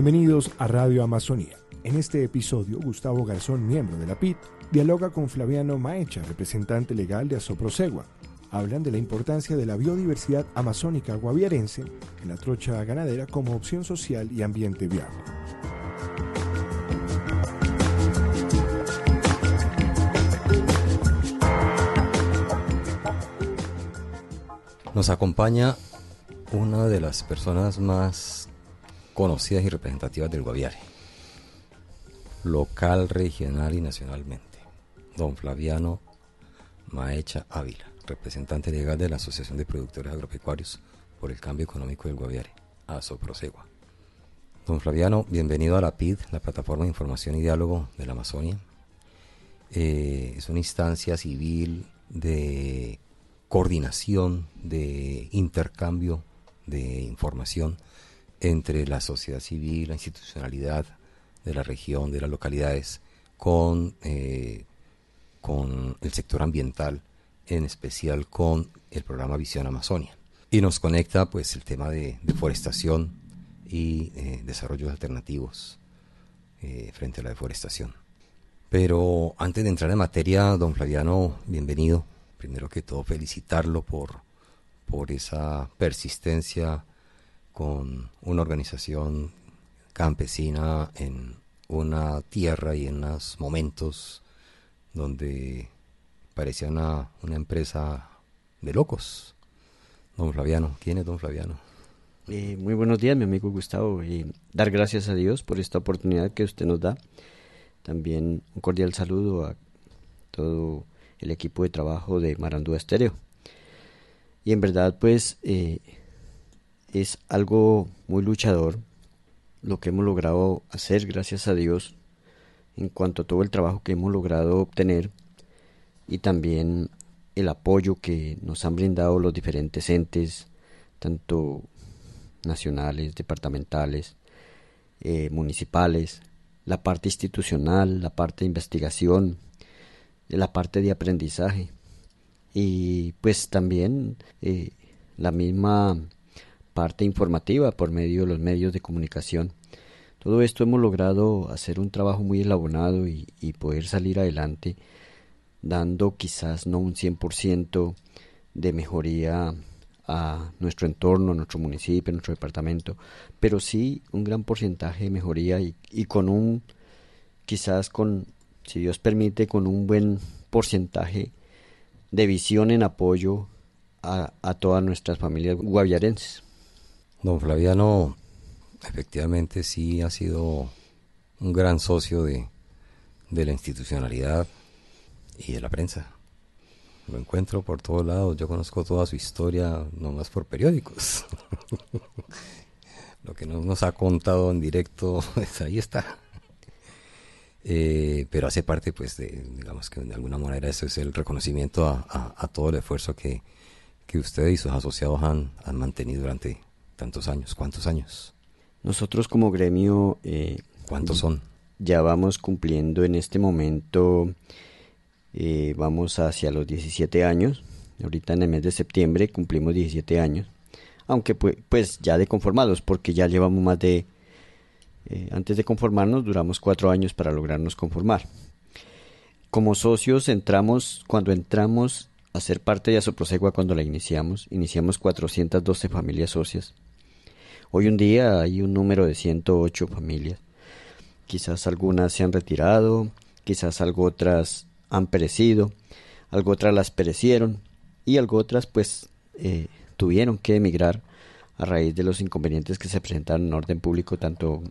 Bienvenidos a Radio Amazonía. En este episodio, Gustavo Garzón, miembro de la PIT, dialoga con Flaviano Maecha, representante legal de Asoprosegua. Hablan de la importancia de la biodiversidad amazónica guaviarense en la trocha ganadera como opción social y ambiente viable. Nos acompaña una de las personas más conocidas y representativas del Guaviare, local, regional y nacionalmente, don Flaviano Maecha Ávila, representante legal de la Asociación de Productores Agropecuarios por el Cambio Económico del Guaviare, ASOPROSEGUA. Don Flaviano, bienvenido a la PID, la Plataforma de Información y Diálogo de la Amazonia. Eh, es una instancia civil de coordinación, de intercambio de información entre la sociedad civil, la institucionalidad de la región, de las localidades, con, eh, con el sector ambiental, en especial con el programa Visión Amazonia. Y nos conecta pues el tema de deforestación y eh, desarrollos alternativos eh, frente a la deforestación. Pero antes de entrar en materia, don Flaviano, bienvenido. Primero que todo, felicitarlo por, por esa persistencia con una organización campesina en una tierra y en unos momentos donde parecía una, una empresa de locos. Don Flaviano, ¿quién es don Flaviano? Eh, muy buenos días, mi amigo Gustavo, y dar gracias a Dios por esta oportunidad que usted nos da. También un cordial saludo a todo el equipo de trabajo de Marandúa Estéreo. Y en verdad, pues, eh, es algo muy luchador lo que hemos logrado hacer, gracias a Dios, en cuanto a todo el trabajo que hemos logrado obtener y también el apoyo que nos han brindado los diferentes entes, tanto nacionales, departamentales, eh, municipales, la parte institucional, la parte de investigación, la parte de aprendizaje. Y pues también eh, la misma parte informativa por medio de los medios de comunicación. Todo esto hemos logrado hacer un trabajo muy elaborado y, poder salir adelante dando quizás no un 100% de mejoría a nuestro entorno, a nuestro municipio, a nuestro departamento, pero sí un gran porcentaje de mejoría y, con un, quizás con, si Dios permite, con un buen porcentaje de visión en apoyo a, a todas nuestras familias guaviarenses. Don Flaviano, efectivamente sí ha sido un gran socio de, de la institucionalidad y de la prensa. Lo encuentro por todos lados, yo conozco toda su historia, no más por periódicos. Lo que no nos ha contado en directo, pues ahí está. Eh, pero hace parte, pues, de, digamos que de alguna manera eso es el reconocimiento a, todo el esfuerzo que, que usted y sus asociados han, han, mantenido durante tantos años. ¿Cuántos años? Nosotros como gremio... Eh, ¿Cuántos son? Ya vamos cumpliendo en este momento, eh, vamos hacia los 17 años. Ahorita en el mes de septiembre cumplimos 17 años. Aunque pues, pues ya de conformados, porque ya llevamos más de eh, antes de conformarnos duramos cuatro años para lograrnos conformar. Como socios entramos, cuando entramos a ser parte de Asoprosegua cuando la iniciamos, iniciamos 412 familias socias. Hoy un día hay un número de 108 familias. Quizás algunas se han retirado, quizás algo otras han perecido, algo otras las perecieron y algo otras pues eh, tuvieron que emigrar a raíz de los inconvenientes que se presentaron en orden público tanto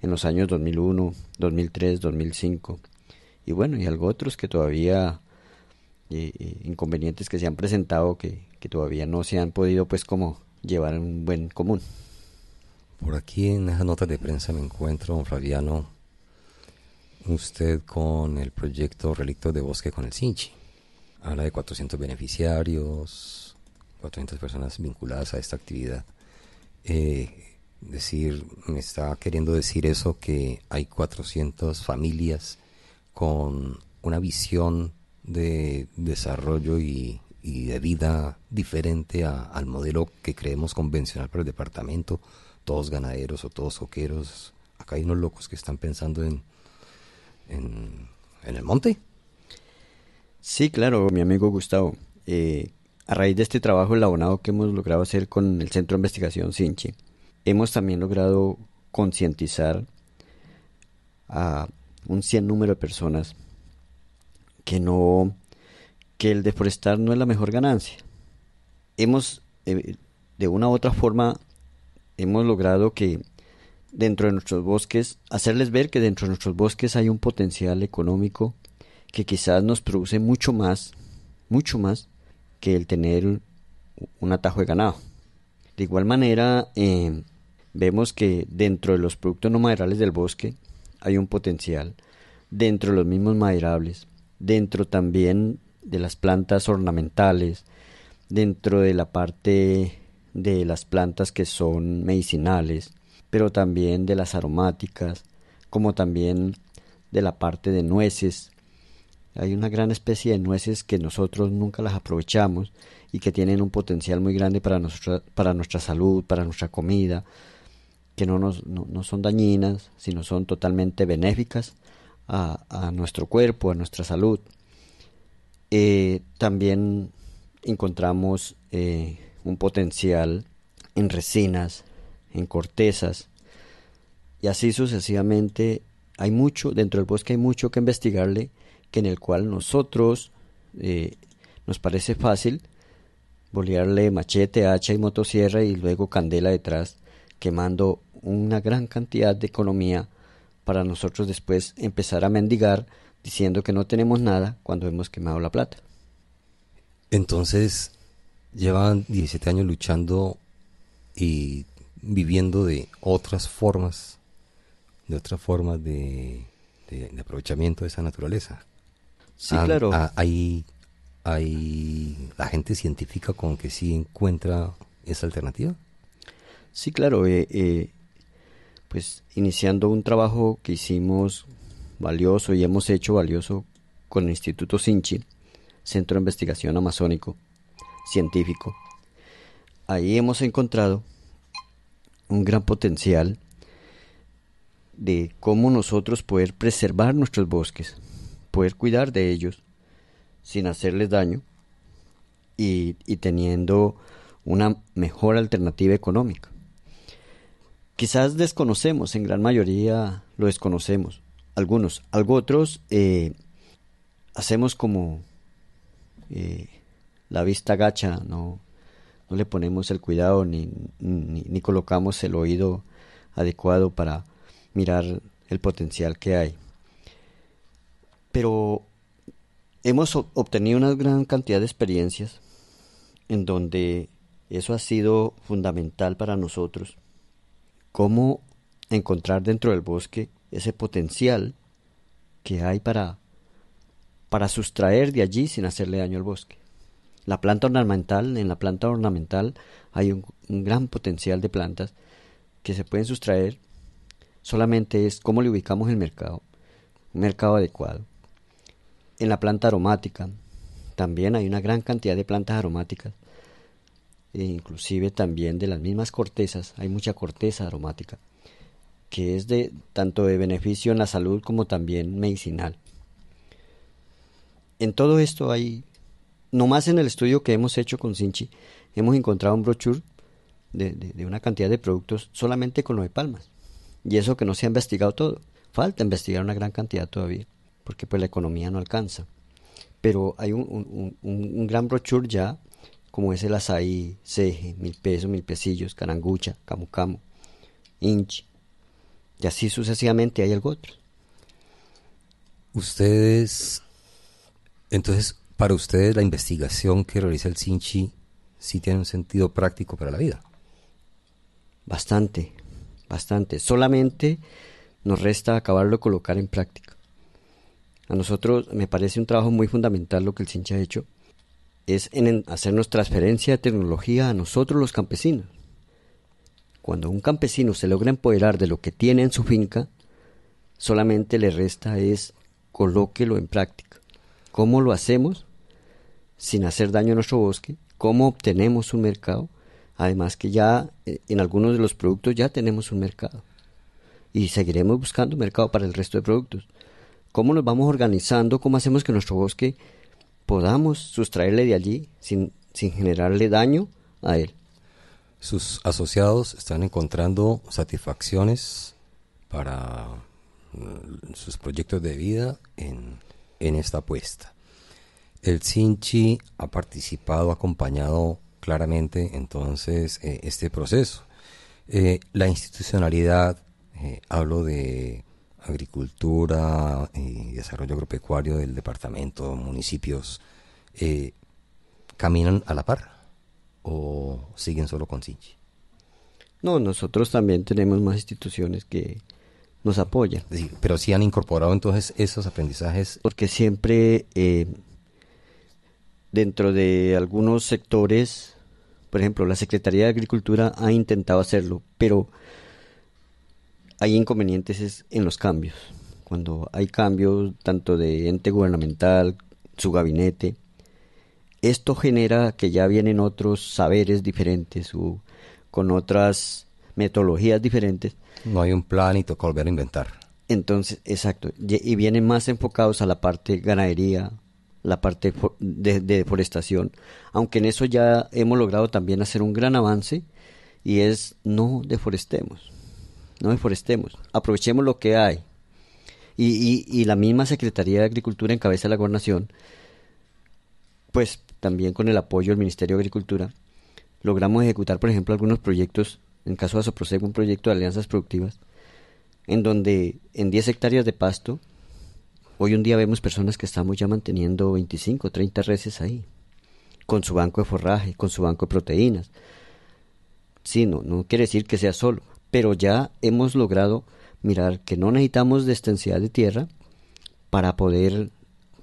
en los años 2001, 2003, 2005 y bueno, y algo otros que todavía eh, eh, inconvenientes que se han presentado que, que, todavía no se han podido pues como llevar en un buen común. Por aquí en esas notas de prensa me encuentro, don Flaviano, usted con el proyecto Relictos de Bosque con el Sinchi. Habla de 400 beneficiarios, 400 personas vinculadas a esta actividad. Eh, decir, me está queriendo decir eso que hay 400 familias con una visión de desarrollo y, de vida diferente al modelo que creemos convencional para el departamento, todos ganaderos o todos coqueros. Acá hay unos locos que están pensando en, en, el monte. Sí, claro, mi amigo Gustavo. Eh, a raíz de este trabajo elaborado que hemos logrado hacer con el Centro de Investigación Sinchi, hemos también logrado concientizar a un cien número de personas que no que el deforestar no es la mejor ganancia. Hemos eh, de una u otra forma hemos logrado que dentro de nuestros bosques hacerles ver que dentro de nuestros bosques hay un potencial económico que quizás nos produce mucho más, mucho más que el tener un atajo de ganado. De igual manera, eh, vemos que dentro de los productos no maderables del bosque hay un potencial, dentro de los mismos maderables, dentro también de las plantas ornamentales, dentro de la parte de las plantas que son medicinales, pero también de las aromáticas, como también de la parte de nueces. Hay una gran especie de nueces que nosotros nunca las aprovechamos y que tienen un potencial muy grande para nuestra, para nuestra salud, para nuestra comida, que no, nos, no, son dañinas, sino son totalmente benéficas a, nuestro cuerpo, a nuestra salud. Eh, también encontramos eh, un potencial en resinas, en cortezas, y así sucesivamente. Hay mucho, dentro del bosque hay mucho que investigarle, que en el cual nosotros eh, nos parece fácil bolearle machete, hacha y motosierra y luego candela detrás, quemando una gran cantidad de economía para nosotros después empezar a mendigar diciendo que no tenemos nada cuando hemos quemado la plata. Entonces, llevan 17 años luchando y viviendo de otras formas, de otras formas de, aprovechamiento de esa naturaleza. Sí, claro. hay, hay la gente científica con que sí encuentra esa alternativa. Sí, claro. Eh, eh, pues iniciando un trabajo que hicimos valioso y hemos hecho valioso con el Instituto Sinchi, Centro de Investigación Amazónico Científico. Ahí hemos encontrado un gran potencial de cómo nosotros poder preservar nuestros bosques, poder cuidar de ellos sin hacerles daño y, teniendo una mejor alternativa económica quizás desconocemos, en gran mayoría lo desconocemos. Algunos, algo otros eh, hacemos como eh, la vista gacha, no, no le ponemos el cuidado ni, ni, colocamos el oído adecuado para mirar el potencial que hay. Pero hemos obtenido una gran cantidad de experiencias en donde eso ha sido fundamental para nosotros cómo encontrar dentro del bosque ese potencial que hay para, para sustraer de allí sin hacerle daño al bosque. La planta ornamental, en la planta ornamental hay un, gran potencial de plantas que se pueden sustraer, solamente es cómo le ubicamos el mercado, un mercado adecuado. En la planta aromática también hay una gran cantidad de plantas aromáticas e inclusive también de las mismas cortezas, hay mucha corteza aromática, que es de tanto de beneficio en la salud como también medicinal. En todo esto hay, no más en el estudio que hemos hecho con Sinchi, hemos encontrado un brochure de, de, una cantidad de productos solamente con lo de palmas. Y eso que no se ha investigado todo. Falta investigar una gran cantidad todavía, porque pues la economía no alcanza. Pero hay un, un, un, gran brochure ya como es el azaí, ceje, mil pesos, mil pesillos, carangucha, camu, inch, y así sucesivamente hay algo otro. Ustedes, entonces, para ustedes la investigación que realiza el Sinchi sí tiene un sentido práctico para la vida. Bastante, bastante. Solamente nos resta acabarlo de colocar en práctica. A nosotros me parece un trabajo muy fundamental lo que el Sinchi ha hecho es en hacernos transferencia de tecnología a nosotros los campesinos. Cuando un campesino se logra empoderar de lo que tiene en su finca, solamente le resta es colóquelo en práctica. ¿Cómo lo hacemos sin hacer daño a nuestro bosque? ¿Cómo obtenemos un mercado? Además que ya eh, en algunos de los productos ya tenemos un mercado y seguiremos buscando mercado para el resto de productos. ¿Cómo nos vamos organizando? ¿Cómo hacemos que nuestro bosque podamos sustraerle de allí sin, sin generarle daño a él? Sus asociados están encontrando satisfacciones para mm, sus proyectos de vida en, en esta apuesta. El Sinchi ha participado, ha acompañado claramente entonces eh, este proceso. Eh, la institucionalidad, eh, hablo de agricultura y desarrollo agropecuario del departamento, municipios, ¿caminan a la par o siguen solo con Sinchi? No, nosotros también tenemos más instituciones que nos apoyan. pero sí han incorporado entonces esos aprendizajes. Porque siempre dentro de algunos sectores, por ejemplo, la Secretaría de Agricultura ha intentado hacerlo, pero hay inconvenientes en los cambios. Cuando hay cambios tanto de ente gubernamental, su gabinete, esto genera que ya vienen otros saberes diferentes o con otras metodologías diferentes. No hay un plan y toca volver a inventar. Entonces, exacto, y vienen más enfocados a la parte ganadería, la parte de, deforestación, aunque en eso ya hemos logrado también hacer un gran avance y es no deforestemos, no deforestemos, aprovechemos lo que hay. Y, y, la misma Secretaría de Agricultura en cabeza de la gobernación, pues también con el apoyo del Ministerio de Agricultura, logramos ejecutar, por ejemplo, algunos proyectos, en caso de Asoproseg, un proyecto de alianzas productivas, en donde en 10 hectáreas de pasto Hoy un día vemos personas que estamos ya manteniendo 25, 30 reses ahí, con su banco de forraje, con su banco de proteínas. Sí, no, no quiere decir que sea solo, pero ya hemos logrado mirar que no necesitamos de extensidad de tierra para poder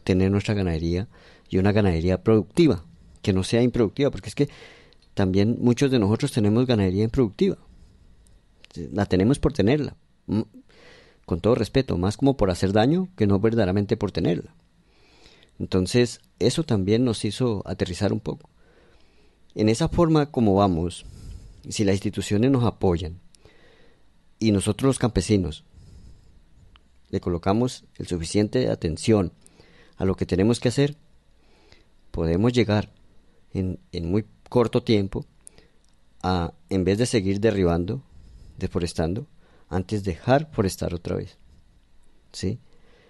tener nuestra ganadería y una ganadería productiva, que no sea improductiva, porque es que también muchos de nosotros tenemos ganadería improductiva. La tenemos por tenerla con todo respeto, más como por hacer daño que no verdaderamente por tenerla. Entonces, eso también nos hizo aterrizar un poco. En esa forma como vamos, si las instituciones nos apoyan y nosotros los campesinos le colocamos el suficiente atención a lo que tenemos que hacer, podemos llegar en, en muy corto tiempo a, en vez de seguir derribando, deforestando, antes dejar forestar otra vez. ¿Sí?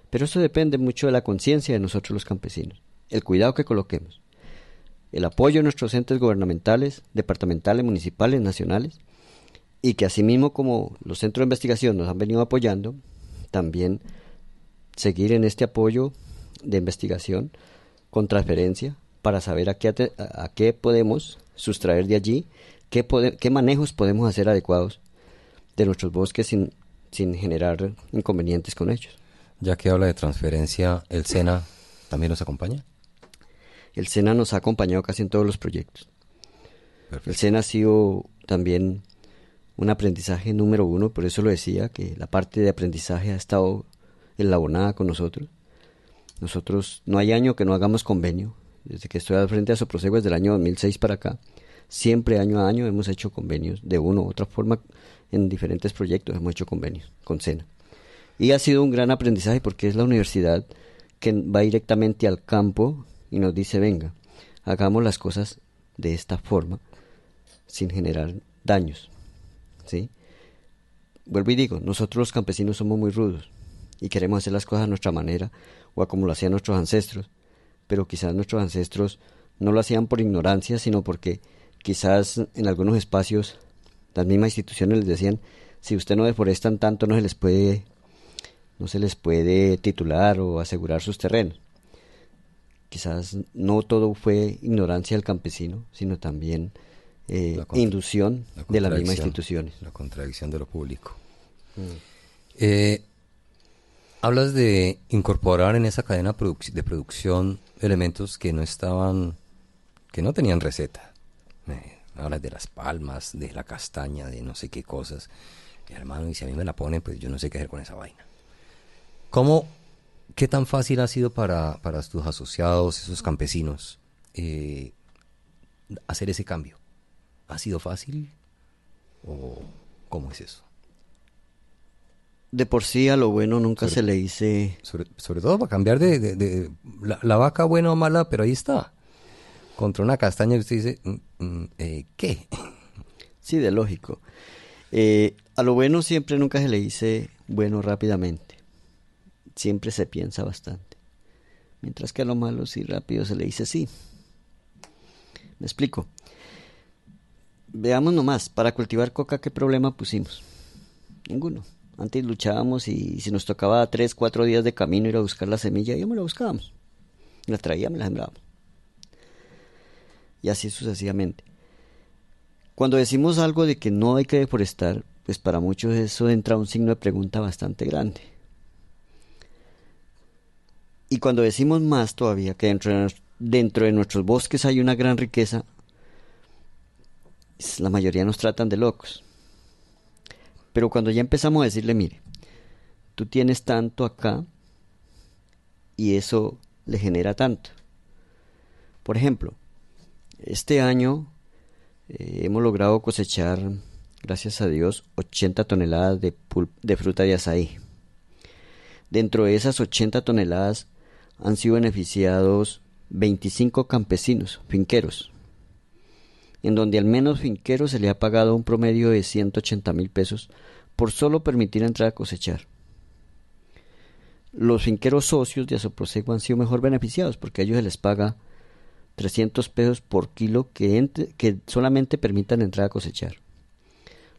Pero eso depende mucho de la conciencia de nosotros los campesinos, el cuidado que coloquemos, el apoyo de nuestros entes gubernamentales, departamentales, municipales, nacionales, y que asimismo como los centros de investigación nos han venido apoyando, también seguir en este apoyo de investigación con transferencia para saber a qué, a qué podemos sustraer de allí, qué manejos podemos hacer adecuados de nuestros bosques sin, sin generar inconvenientes con ellos. Ya que habla de transferencia, ¿el SENA también nos acompaña? El SENA nos ha acompañado casi en todos los proyectos. El SENA ha sido también un aprendizaje número uno, por eso lo decía, que la parte de aprendizaje ha estado enlabonada con nosotros. Nosotros no hay año que no hagamos convenio. Desde que estoy al frente de Soprosego desde el año 2006 para acá, siempre año a año hemos hecho convenios de una u otra forma en diferentes proyectos, hemos hecho convenios con SENA. Y ha sido un gran aprendizaje porque es la universidad que va directamente al campo y nos dice, venga, hagamos las cosas de esta forma, sin generar daños. ¿sí? Vuelvo y digo, nosotros los campesinos somos muy rudos y queremos hacer las cosas a nuestra manera o a como lo hacían nuestros ancestros, pero quizás nuestros ancestros no lo hacían por ignorancia, sino porque quizás en algunos espacios las mismas instituciones les decían, si usted no deforestan tanto no se les puede no se les puede titular o asegurar sus terrenos. Quizás no todo fue ignorancia del campesino, sino también eh, inducción de las mismas instituciones. La contradicción de lo público. Mm. Eh, hablas de incorporar en esa cadena de producción elementos que no estaban, que no tenían receta. Eh, hablas de las palmas, de la castaña, de no sé qué cosas. hermano, y si a mí me la ponen, pues yo no sé qué hacer con esa vaina. ¿Cómo, qué tan fácil ha sido para, para tus asociados, esos campesinos, eh, hacer ese cambio? ¿Ha sido fácil? ¿O cómo es eso? De por sí a lo bueno nunca se le dice... Sobre, todo para cambiar de, la, vaca buena o mala, pero ahí está. Contra una castaña usted dice, mm, mm, eh, ¿qué? Sí, de lógico. Eh, a lo bueno siempre nunca se le dice bueno rápidamente. Siempre se piensa bastante. Mientras que a lo malo sí rápido se le dice sí. Me explico. Veamos nomás, para cultivar coca, ¿qué problema pusimos? Ninguno. Antes luchábamos y si nos tocaba tres, cuatro días de camino ir a buscar la semilla, me la buscábamos. La traíamos y la sembrábamos. Y así sucesivamente. Cuando decimos algo de que no hay que deforestar, pues para muchos eso entra un signo de pregunta bastante grande. Y cuando decimos más todavía, que dentro de, dentro de nuestros bosques hay una gran riqueza, la mayoría nos tratan de locos. Pero cuando ya empezamos a decirle, mire, tú tienes tanto acá y eso le genera tanto. Por ejemplo, este año eh, hemos logrado cosechar, gracias a Dios, 80 toneladas de, de fruta de azaí. Dentro de esas 80 toneladas han sido beneficiados 25 campesinos, finqueros, en donde al menos finquero se le ha pagado un promedio de 180 mil pesos por solo permitir entrar a cosechar. Los finqueros socios de Asoprosego han sido mejor beneficiados porque a ellos se les paga 300 pesos por kilo que, que solamente permitan entrar a cosechar.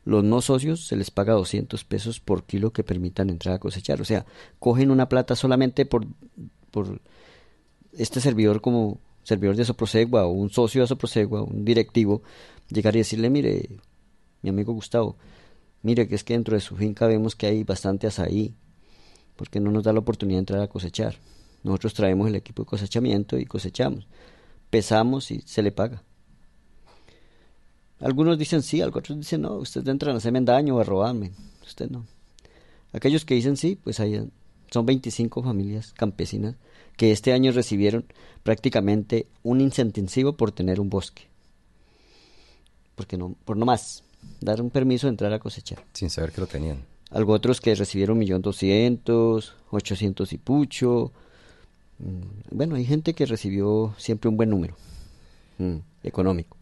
Los no socios se les paga 200 pesos por kilo que permitan entrar a cosechar. O sea, cogen una plata solamente por, por este servidor como servidor de Soprosegua o un socio de Soprosegua, un directivo, llegar y decirle, mire, mi amigo Gustavo, mire que es que dentro de su finca vemos que hay bastante azaí, porque no nos da la oportunidad de entrar a cosechar. Nosotros traemos el equipo de cosechamiento y cosechamos, pesamos y se le paga. Algunos dicen sí, otros dicen no, ustedes entran a hacerme daño o a robarme, usted no. Aquellos que dicen sí, pues ahí son 25 familias campesinas que este año recibieron prácticamente un incentivo por tener un bosque. Porque no, por no más, dar un permiso de entrar a cosechar. Sin saber que lo tenían. Algo otros que recibieron millón doscientos, ochocientos y pucho. Mm, bueno, hay gente que recibió siempre un buen número mm, económico.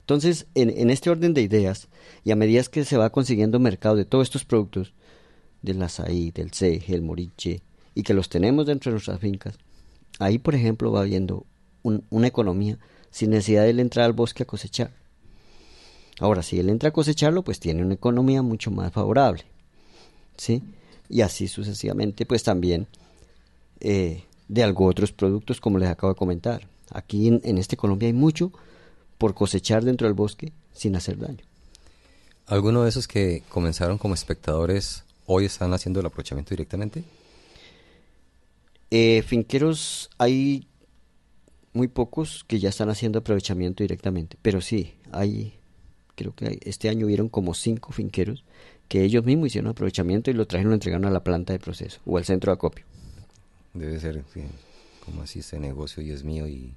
Entonces, en, este orden de ideas, y a medida que se va consiguiendo mercado de todos estos productos, del azaí, del ceje, el moriche, y que los tenemos dentro de nuestras fincas, Ahí, por ejemplo, va habiendo una economía sin necesidad de él entrar al bosque a cosechar. Ahora, si él entra a cosecharlo, pues tiene una economía mucho más favorable. ¿Sí? Y así sucesivamente, pues también eh, de algo otros productos, como les acabo de comentar. Aquí en, en este Colombia hay mucho por cosechar dentro del bosque sin hacer daño. ¿Alguno de esos que comenzaron como espectadores hoy están haciendo el aprovechamiento directamente? Eh, finqueros hay muy pocos que ya están haciendo aprovechamiento directamente, pero sí, hay, creo que este año hubieron como cinco finqueros que ellos mismos hicieron aprovechamiento y lo trajeron y lo entregaron a la planta de proceso o al centro de acopio. Debe ser como así ese negocio y es mío y...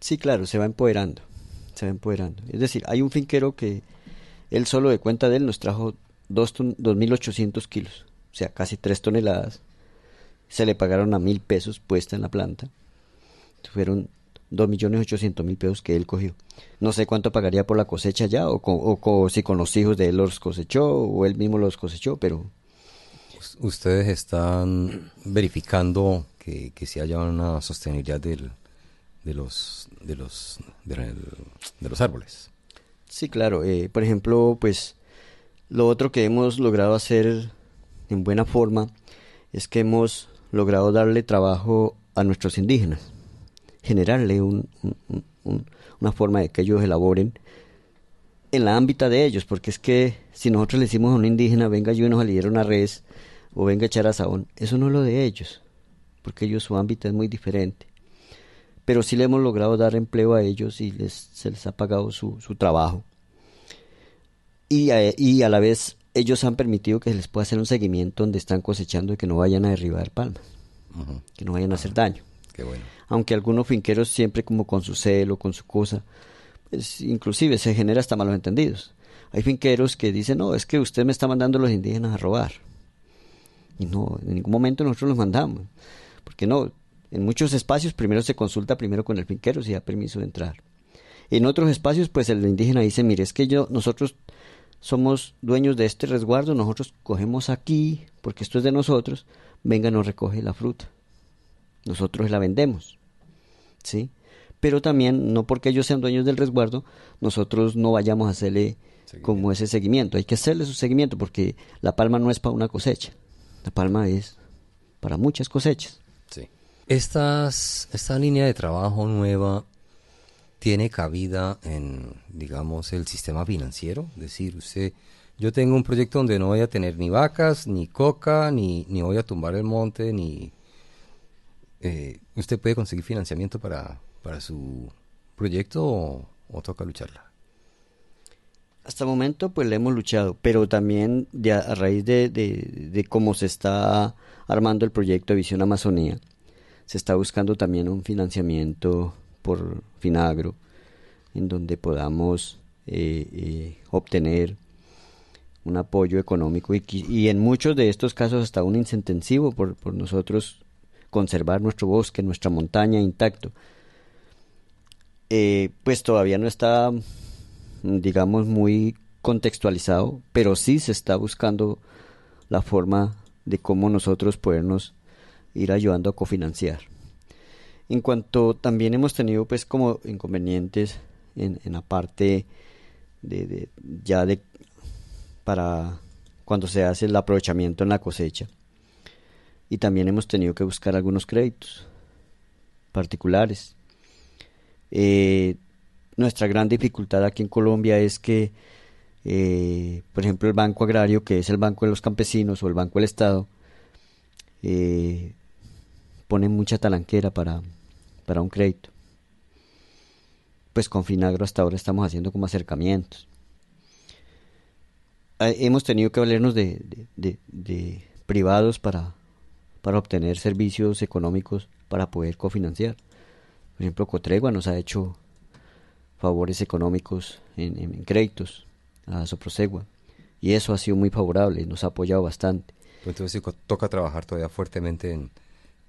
Sí, claro, se va empoderando, se va empoderando. Es decir, hay un finquero que él solo de cuenta de él nos trajo dos 2.800 kilos, o sea, casi tres toneladas se le pagaron a mil pesos puesta en la planta. Fueron dos millones ochocientos mil pesos que él cogió. No sé cuánto pagaría por la cosecha ya, o, o, si con los hijos de él los cosechó, o él mismo los cosechó, pero... Ustedes están verificando que, que haya una sostenibilidad del, de los de los de, los árboles. Sí, claro. Eh, por ejemplo, pues lo otro que hemos logrado hacer en buena forma es que hemos logrado darle trabajo a nuestros indígenas, generarle una forma de que ellos elaboren en la ámbita de ellos, porque es que si nosotros le decimos a un indígena, venga yo y nos aliera una res, o venga a echar asaón, eso no es lo de ellos, porque ellos su ámbito es muy diferente. Pero sí le hemos logrado dar empleo a ellos y les, se les ha pagado su, su trabajo. Y y a la vez ellos han permitido que se les pueda hacer un seguimiento donde están cosechando y que no vayan a derribar palmas, que no vayan a hacer daño. Qué bueno. Aunque algunos finqueros siempre como con su celo, con su cosa, pues, inclusive se genera hasta malos entendidos. Hay finqueros que dicen, no, es que usted me está mandando a los indígenas a robar. Y no, en ningún momento nosotros los mandamos. Porque no, en muchos espacios primero se consulta primero con el finquero si da permiso de entrar. En otros espacios, pues el indígena dice, mire, es que yo, nosotros somos dueños de este resguardo, nosotros cogemos aquí, porque esto es de nosotros, venga, nos recoge la fruta. Nosotros la vendemos. ¿Sí? Pero también, no porque ellos sean dueños del resguardo, nosotros no vayamos a hacerle como ese seguimiento. Hay que hacerle su seguimiento porque la palma no es para una cosecha. La palma es para muchas cosechas. Sí. Estas, esta línea de trabajo nueva tiene cabida en, digamos, el sistema financiero. Es decir, usted, yo tengo un proyecto donde no voy a tener ni vacas, ni coca, ni, ni voy a tumbar el monte, ni... Eh, ¿Usted puede conseguir financiamiento para, para su proyecto o, toca lucharla? Hasta el momento pues le hemos luchado, pero también de, a, raíz de, de, cómo se está armando el proyecto de Visión Amazonía, se está buscando también un financiamiento por Finagro, en donde podamos eh, eh, obtener un apoyo económico y, y, en muchos de estos casos hasta un incentivo por, por nosotros conservar nuestro bosque, nuestra montaña intacto. Eh, pues todavía no está, digamos, muy contextualizado, pero sí se está buscando la forma de cómo nosotros podernos ir ayudando a cofinanciar. En cuanto también hemos tenido pues como inconvenientes en, la parte de, de, ya de para cuando se hace el aprovechamiento en la cosecha. Y también hemos tenido que buscar algunos créditos particulares eh, nuestra gran dificultad aquí en Colombia es que, eh, por ejemplo, el Banco Agrario, que es el Banco de los Campesinos o el Banco del Estado, eh, pone mucha talanquera para, para un crédito. Pues con Finagro hasta ahora estamos haciendo como acercamientos. Hemos tenido que valernos de, de privados para, para obtener servicios económicos para poder cofinanciar. Por ejemplo, Cotregua nos ha hecho favores económicos en, créditos a Soprosegua y eso ha sido muy favorable, nos ha apoyado bastante. Entonces toca trabajar todavía fuertemente en,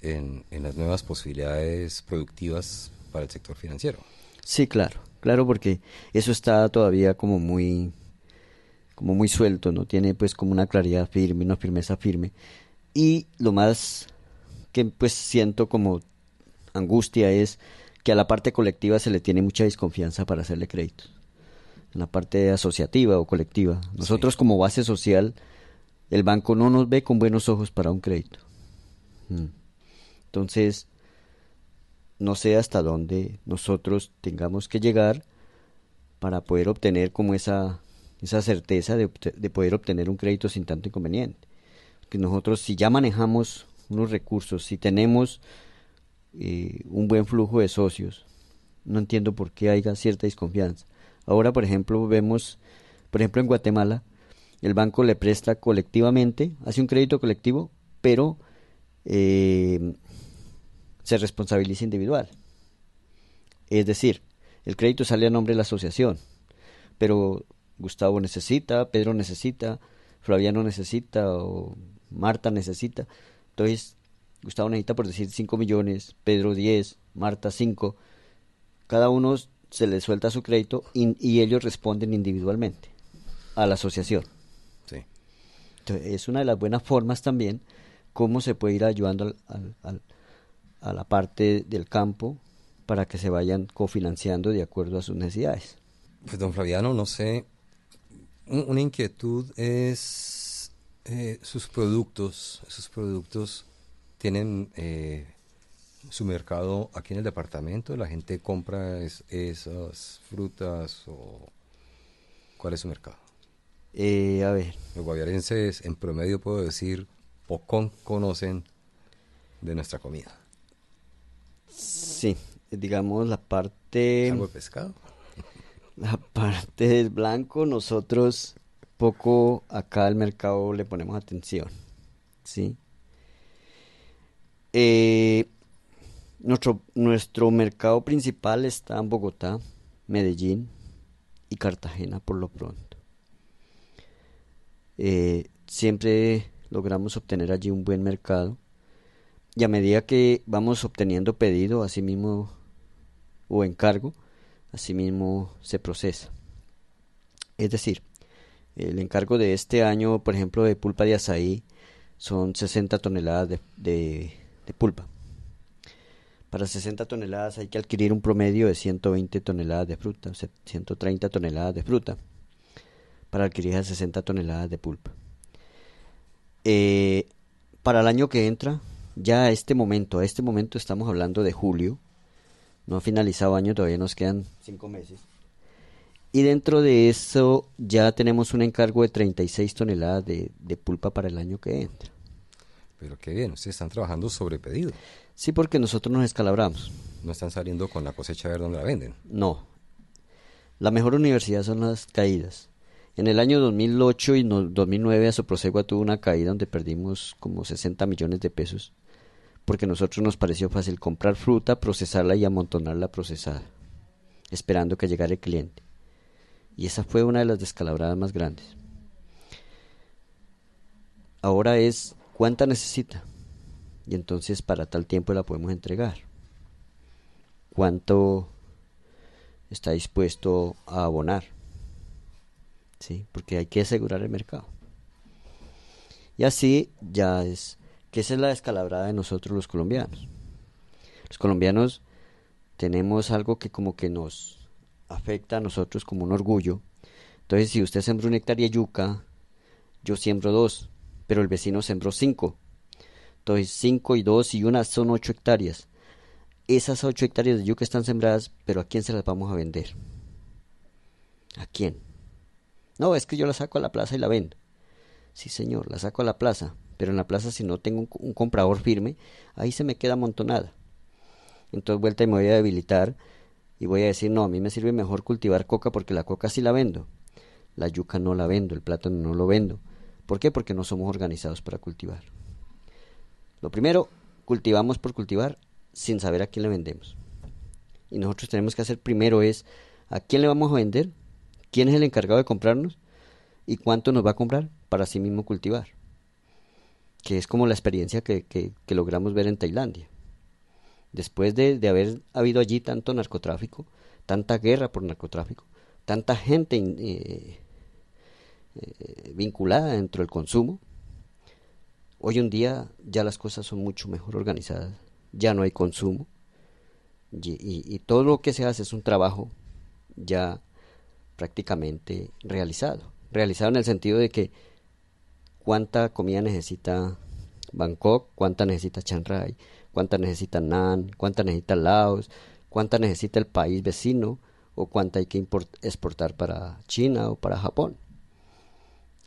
en, las nuevas posibilidades productivas para el sector financiero. Sí, claro, claro, porque eso está todavía como muy, como muy suelto, no tiene pues como una claridad firme, una firmeza firme. Y lo más que pues siento como angustia es que a la parte colectiva se le tiene mucha desconfianza para hacerle créditos. En la parte asociativa o colectiva. Nosotros como base social, el banco no nos ve con buenos ojos para un crédito. Mm. Entonces, no sé hasta dónde nosotros tengamos que llegar para poder obtener como esa, esa certeza de, de poder obtener un crédito sin tanto inconveniente. Que nosotros si ya manejamos unos recursos, si tenemos un buen flujo de socios. No entiendo por qué haya cierta desconfianza. Ahora, por ejemplo, vemos, por ejemplo, en Guatemala, el banco le presta colectivamente, hace un crédito colectivo, pero eh, se responsabiliza individual. Es decir, el crédito sale a nombre de la asociación, pero Gustavo necesita, Pedro necesita, Flaviano necesita o Marta necesita. Entonces, Gustavo necesita por decir 5 millones, Pedro 10, Marta 5. Cada uno se le suelta su crédito y, ellos responden individualmente a la asociación. Sí. Entonces, es una de las buenas formas también cómo se puede ir ayudando a la parte del campo para que se vayan cofinanciando de acuerdo a sus necesidades. Pues don Flaviano, no sé, una inquietud es eh, sus productos, sus productos tienen eh, su mercado aquí en el departamento, la gente compra esas frutas o cuál es su mercado. Eh, a ver. Los guaviarenses en promedio puedo decir poco conocen de nuestra comida. Sí, digamos la parte... ¿Algo de pescado? La parte del blanco nosotros poco acá al mercado le ponemos atención, ¿sí? Eh, nuestro, nuestro mercado principal está en Bogotá, Medellín y Cartagena por lo pronto. Eh, siempre logramos obtener allí un buen mercado y a medida que vamos obteniendo pedido, mismo o encargo, asimismo se procesa. Es decir, el encargo de este año, por ejemplo, de pulpa de azaí, son 60 toneladas de, pulpa. Para 60 toneladas hay que adquirir un promedio de 120 toneladas de fruta, 130 toneladas de fruta, para adquirir esas 60 toneladas de pulpa. Eh, para el año que entra, ya a este momento, a este momento estamos hablando de julio, no ha finalizado año, todavía nos quedan cinco meses. Y dentro de eso ya tenemos un encargo de 36 toneladas de, pulpa para el año que entra. Pero qué bien, ustedes están trabajando sobre pedido. Sí, porque nosotros nos escalabramos. No están saliendo con la cosecha a ver dónde la venden. No. La mejor universidad son las caídas. En el año 2008 y 2009 Asoprosegua tuvo una caída donde perdimos como 60 millones de pesos porque a nosotros nos pareció fácil comprar fruta, procesarla y amontonarla procesada, esperando que llegara el cliente. Y esa fue una de las descalabradas más grandes. Ahora es cuánta necesita. Y entonces para tal tiempo la podemos entregar. ¿Cuánto está dispuesto a abonar? ¿Sí? Porque hay que asegurar el mercado. Y así ya es que esa es la descalabrada de nosotros los colombianos. Los colombianos tenemos algo que como que nos afecta a nosotros como un orgullo. Entonces, si usted sembró una hectárea yuca, yo siembro dos, pero el vecino sembró cinco. Entonces, cinco y dos y una son ocho hectáreas. Esas ocho hectáreas de yuca están sembradas, pero ¿a quién se las vamos a vender? ¿A quién? No, es que yo la saco a la plaza y la vendo. Sí, señor, la saco a la plaza, pero en la plaza si no tengo un, comprador firme, ahí se me queda amontonada. Entonces, vuelta y me voy a debilitar y voy a decir, no, a mí me sirve mejor cultivar coca porque la coca sí la vendo. La yuca no la vendo, el plátano no lo vendo. ¿Por qué? Porque no somos organizados para cultivar. Lo primero, cultivamos por cultivar sin saber a quién le vendemos. Y nosotros tenemos que hacer primero es a quién le vamos a vender, quién es el encargado de comprarnos y cuánto nos va a comprar para sí mismo cultivar. Que es como la experiencia que, logramos ver en Tailandia después de, haber habido allí tanto narcotráfico, tanta guerra por narcotráfico, tanta gente eh, eh, vinculada dentro del consumo, hoy en día ya las cosas son mucho mejor organizadas, ya no hay consumo y, y todo lo que se hace es un trabajo ya prácticamente realizado, realizado en el sentido de que cuánta comida necesita Bangkok, cuánta necesita Chiang Rai, cuánta necesita NAN, cuánta necesita Laos, cuánta necesita el país vecino o cuánta hay que exportar para China o para Japón.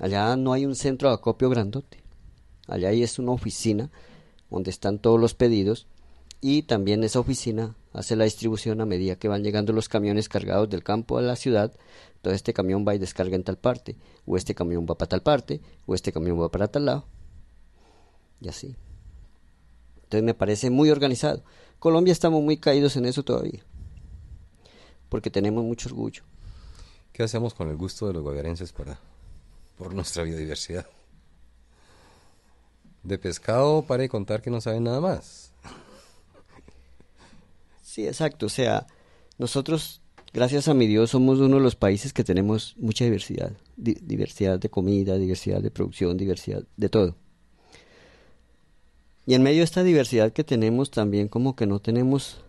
Allá no hay un centro de acopio grandote. Allá hay es una oficina donde están todos los pedidos y también esa oficina hace la distribución a medida que van llegando los camiones cargados del campo a la ciudad. Todo este camión va y descarga en tal parte, o este camión va para tal parte, o este camión va para tal lado. Y así. Entonces me parece muy organizado. Colombia estamos muy caídos en eso todavía, porque tenemos mucho orgullo. ¿Qué hacemos con el gusto de los guaviarenses para, por nuestra biodiversidad? De pescado para contar que no saben nada más. Sí, exacto. O sea, nosotros, gracias a mi Dios, somos uno de los países que tenemos mucha diversidad. diversidad de comida, diversidad de producción, diversidad de todo. Y en medio de esta diversidad que tenemos también como que no tenemos,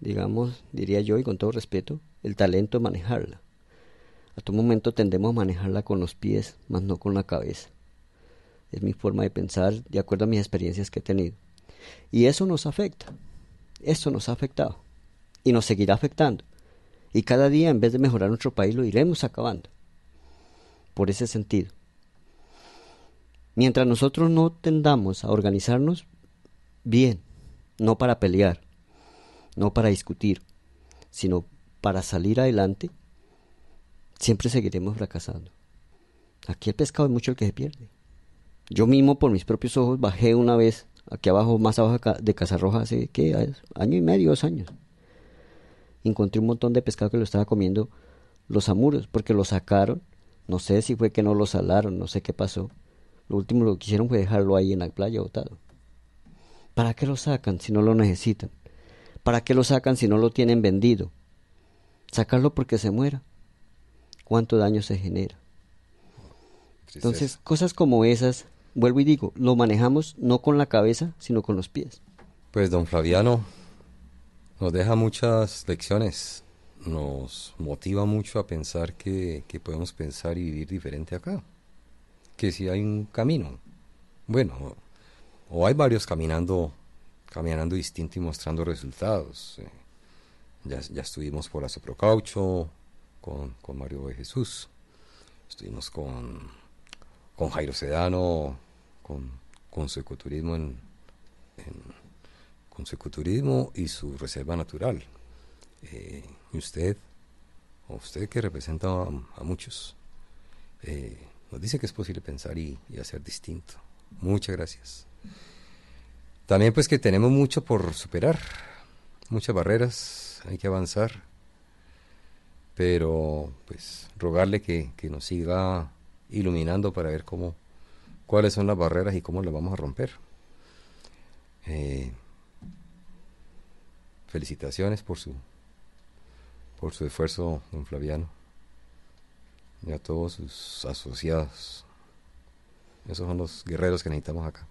digamos, diría yo y con todo respeto, el talento de manejarla. A todo momento tendemos a manejarla con los pies, más no con la cabeza. Es mi forma de pensar de acuerdo a mis experiencias que he tenido. Y eso nos afecta. Eso nos ha afectado. Y nos seguirá afectando. Y cada día, en vez de mejorar nuestro país, lo iremos acabando. Por ese sentido. Mientras nosotros no tendamos a organizarnos, bien, no para pelear, no para discutir, sino para salir adelante, siempre seguiremos fracasando. Aquí el pescado es mucho el que se pierde. Yo mismo por mis propios ojos bajé una vez aquí abajo, más abajo de Casarroja hace ¿qué? año y medio, dos años. encontré un montón de pescado que lo estaba comiendo los amuros, porque lo sacaron. No sé si fue que no lo salaron, no sé qué pasó. Lo último lo que hicieron fue dejarlo ahí en la playa botado. ¿Para qué lo sacan si no lo necesitan? ¿Para qué lo sacan si no lo tienen vendido? Sacarlo porque se muera. ¿Cuánto daño se genera? Entonces, cosas como esas, vuelvo y digo, lo manejamos no con la cabeza, sino con los pies. Pues don Flaviano nos deja muchas lecciones, nos motiva mucho a pensar que, que podemos pensar y vivir diferente acá, que si hay un camino, bueno, o hay varios caminando, caminando distinto y mostrando resultados. Eh, ya, ya, estuvimos por Azoprocaucho con, con Mario de Jesús, estuvimos con, con Jairo Sedano, con, con su ecoturismo con su ecoturismo y su reserva natural. Eh, y usted, usted que representa a, muchos, eh, nos dice que es posible pensar y, hacer distinto. Muchas gracias. También pues que tenemos mucho por superar, muchas barreras, hay que avanzar, pero pues rogarle que, que nos siga iluminando para ver cómo, cuáles son las barreras y cómo las vamos a romper. Eh, felicitaciones por su por su esfuerzo, don Flaviano, y a todos sus asociados. Esos son los guerreros que necesitamos acá.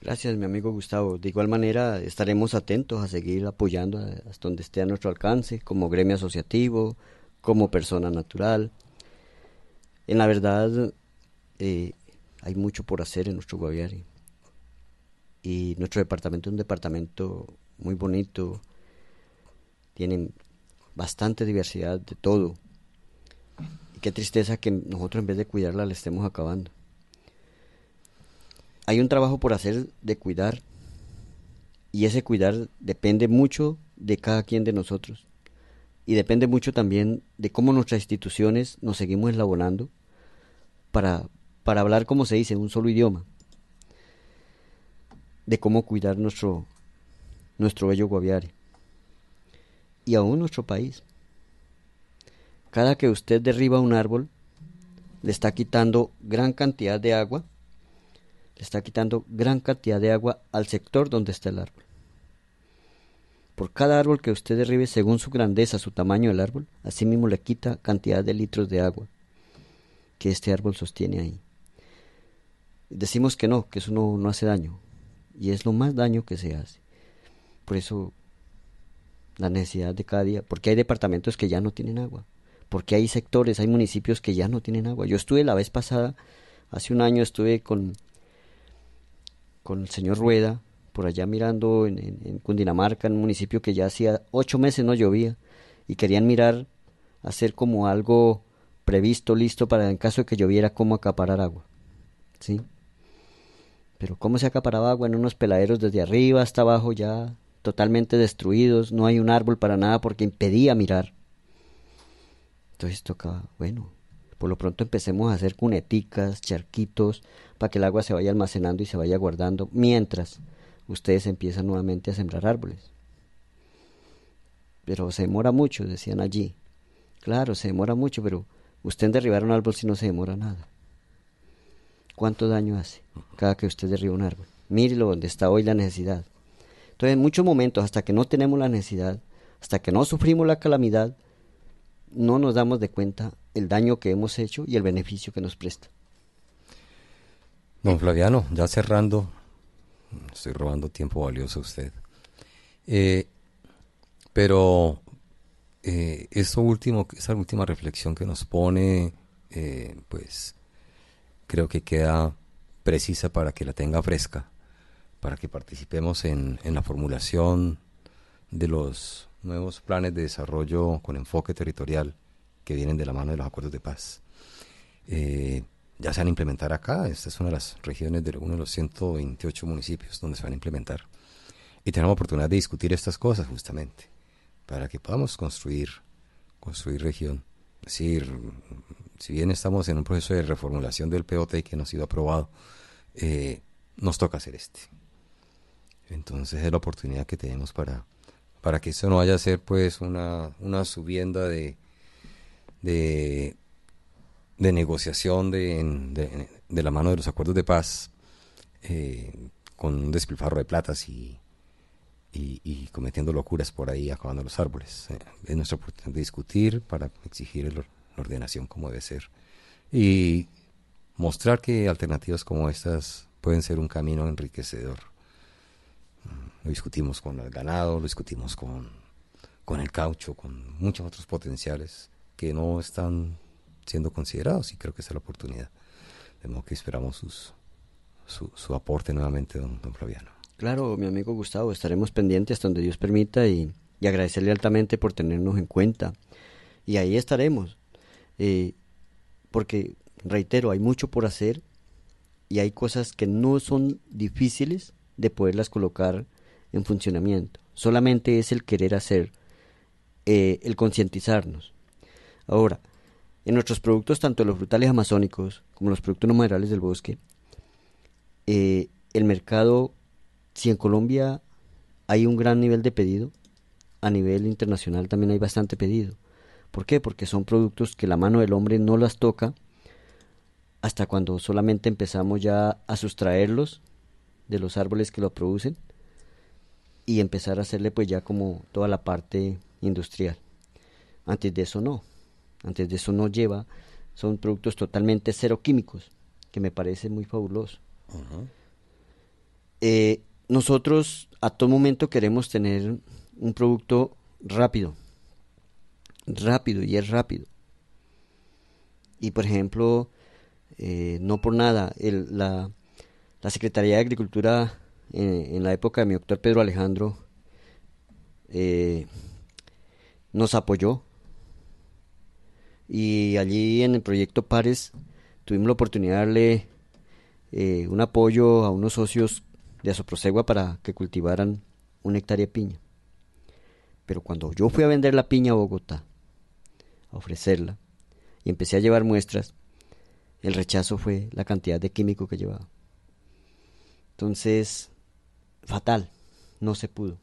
Gracias, mi amigo Gustavo. De igual manera, estaremos atentos a seguir apoyando hasta donde esté a nuestro alcance, como gremio asociativo, como persona natural. En la verdad, eh, hay mucho por hacer en nuestro Guaviare. Y nuestro departamento es un departamento muy bonito, tienen bastante diversidad de todo. Y qué tristeza que nosotros en vez de cuidarla la estemos acabando. Hay un trabajo por hacer de cuidar. Y ese cuidar depende mucho de cada quien de nosotros. Y depende mucho también de cómo nuestras instituciones nos seguimos eslabonando para, para hablar, como se dice, un solo idioma, de cómo cuidar nuestro, nuestro bello Guaviare. Y aún nuestro país. Cada que usted derriba un árbol, le está quitando gran cantidad de agua, está quitando gran cantidad de agua al sector donde está el árbol. Por cada árbol que usted derribe, según su grandeza, su tamaño del árbol, así mismo le quita cantidad de litros de agua que este árbol sostiene ahí. Decimos que no, que eso no, no hace daño, y es lo más daño que se hace. Por eso la necesidad de cada día, porque hay departamentos que ya no tienen agua, porque hay sectores, hay municipios que ya no tienen agua. Yo estuve la vez pasada, hace un año estuve con, con el señor Rueda, por allá mirando en, Cundinamarca, en un municipio que ya hacía ocho meses no llovía, y querían mirar, hacer como algo previsto, listo para en caso de que lloviera, cómo acaparar agua. ¿Sí? Pero cómo se acaparaba agua en unos peladeros desde arriba hasta abajo ya totalmente destruidos, no hay un árbol para nada porque impedía mirar. Entonces toca, bueno, por lo pronto empecemos a hacer cuneticas, charquitos, para que el agua se vaya almacenando y se vaya guardando, mientras ustedes empiezan nuevamente a sembrar árboles. Pero se demora mucho, decían allí. Claro, se demora mucho, pero usted en derribar un árbol si no se demora nada. ¿Cuánto daño hace cada que usted derriba un árbol? Mírelo donde está hoy la necesidad. Entonces, en muchos momentos, hasta que no tenemos la necesidad, hasta que no sufrimos la calamidad, no nos damos de cuenta el daño que hemos hecho y el beneficio que nos presta. Don Flaviano, ya cerrando, estoy robando tiempo valioso a usted. Eh, pero eh, último, esa última reflexión que nos pone, eh, pues creo que queda precisa para que la tenga fresca para que participemos en, la formulación de los nuevos planes de desarrollo con enfoque territorial que vienen de la mano de los acuerdos de paz. Eh, ya se van a implementar acá, esta es una de las regiones de uno de los 128 municipios donde se van a implementar. Y tenemos oportunidad de discutir estas cosas justamente, para que podamos construir, construir región. Es decir, si bien estamos en un proceso de reformulación del POT que no ha sido aprobado, eh, nos toca hacer este. Entonces es la oportunidad que tenemos para, para que eso no vaya a ser pues una, una subienda de, de, de negociación de, de, la mano de los acuerdos de paz eh, con un despilfarro de platas y, y, cometiendo locuras por ahí, acabando los árboles. Eh, es nuestra oportunidad de discutir para exigir la ordenación como debe ser y mostrar que alternativas como estas pueden ser un camino enriquecedor. Lo discutimos con el ganado, lo discutimos con, con el caucho, con muchos otros potenciales que no están siendo considerados y creo que esa es la oportunidad. De modo que esperamos sus, su, su aporte nuevamente, don, Flaviano. Claro, mi amigo Gustavo, estaremos pendientes hasta donde Dios permita y, agradecerle altamente por tenernos en cuenta. Y ahí estaremos, eh, porque, reitero, hay mucho por hacer y hay cosas que no son difíciles de poderlas colocar en funcionamiento. Solamente es el querer hacer, eh, el concientizarnos. Ahora, en nuestros productos, tanto los frutales amazónicos como los productos no minerales del bosque, eh, el mercado si en Colombia hay un gran nivel de pedido, a nivel internacional también hay bastante pedido. ¿Por qué? Porque son productos que la mano del hombre no las toca hasta cuando solamente empezamos ya a sustraerlos de los árboles que lo producen y empezar a hacerle pues ya como toda la parte industrial. Antes de eso no, antes de eso no lleva, son productos totalmente cero químicos, que me parece muy fabuloso. eh, nosotros a todo momento queremos tener un producto rápido, rápido y es rápido. Y por ejemplo, eh, no por nada, la, Secretaría de Agricultura eh, en la época de mi doctor Pedro Alejandro eh, nos apoyó y allí en el proyecto Pares tuvimos la oportunidad de darle un apoyo a unos socios de Asoprosegua para que cultivaran una hectárea de piña. Pero cuando yo fui a vender la piña a Bogotá, a ofrecerla, y empecé a llevar muestras, el rechazo fue la cantidad de químico que llevaba. Entonces, fatal, no se pudo.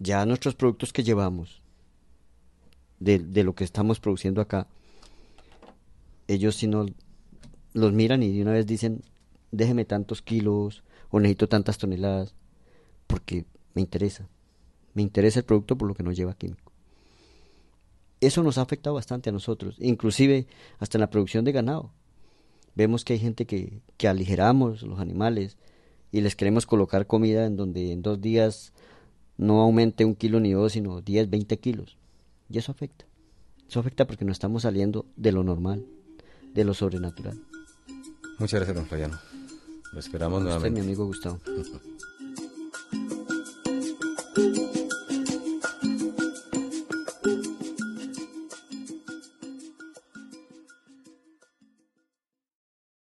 Ya nuestros productos que llevamos, de, de lo que estamos produciendo acá, ellos si no los miran y de una vez dicen, déjeme tantos kilos, o necesito tantas toneladas, porque me interesa. Me interesa el producto por lo que no lleva químico. Eso nos ha afectado bastante a nosotros, inclusive hasta en la producción de ganado. Vemos que hay gente que, que aligeramos los animales y les queremos colocar comida en donde en dos días no aumente un kilo ni dos, sino 10, 20 kilos. Y eso afecta. Eso afecta porque no estamos saliendo de lo normal, de lo sobrenatural. Muchas gracias, don Fabiano. Lo esperamos nuevamente. mi amigo Gustavo.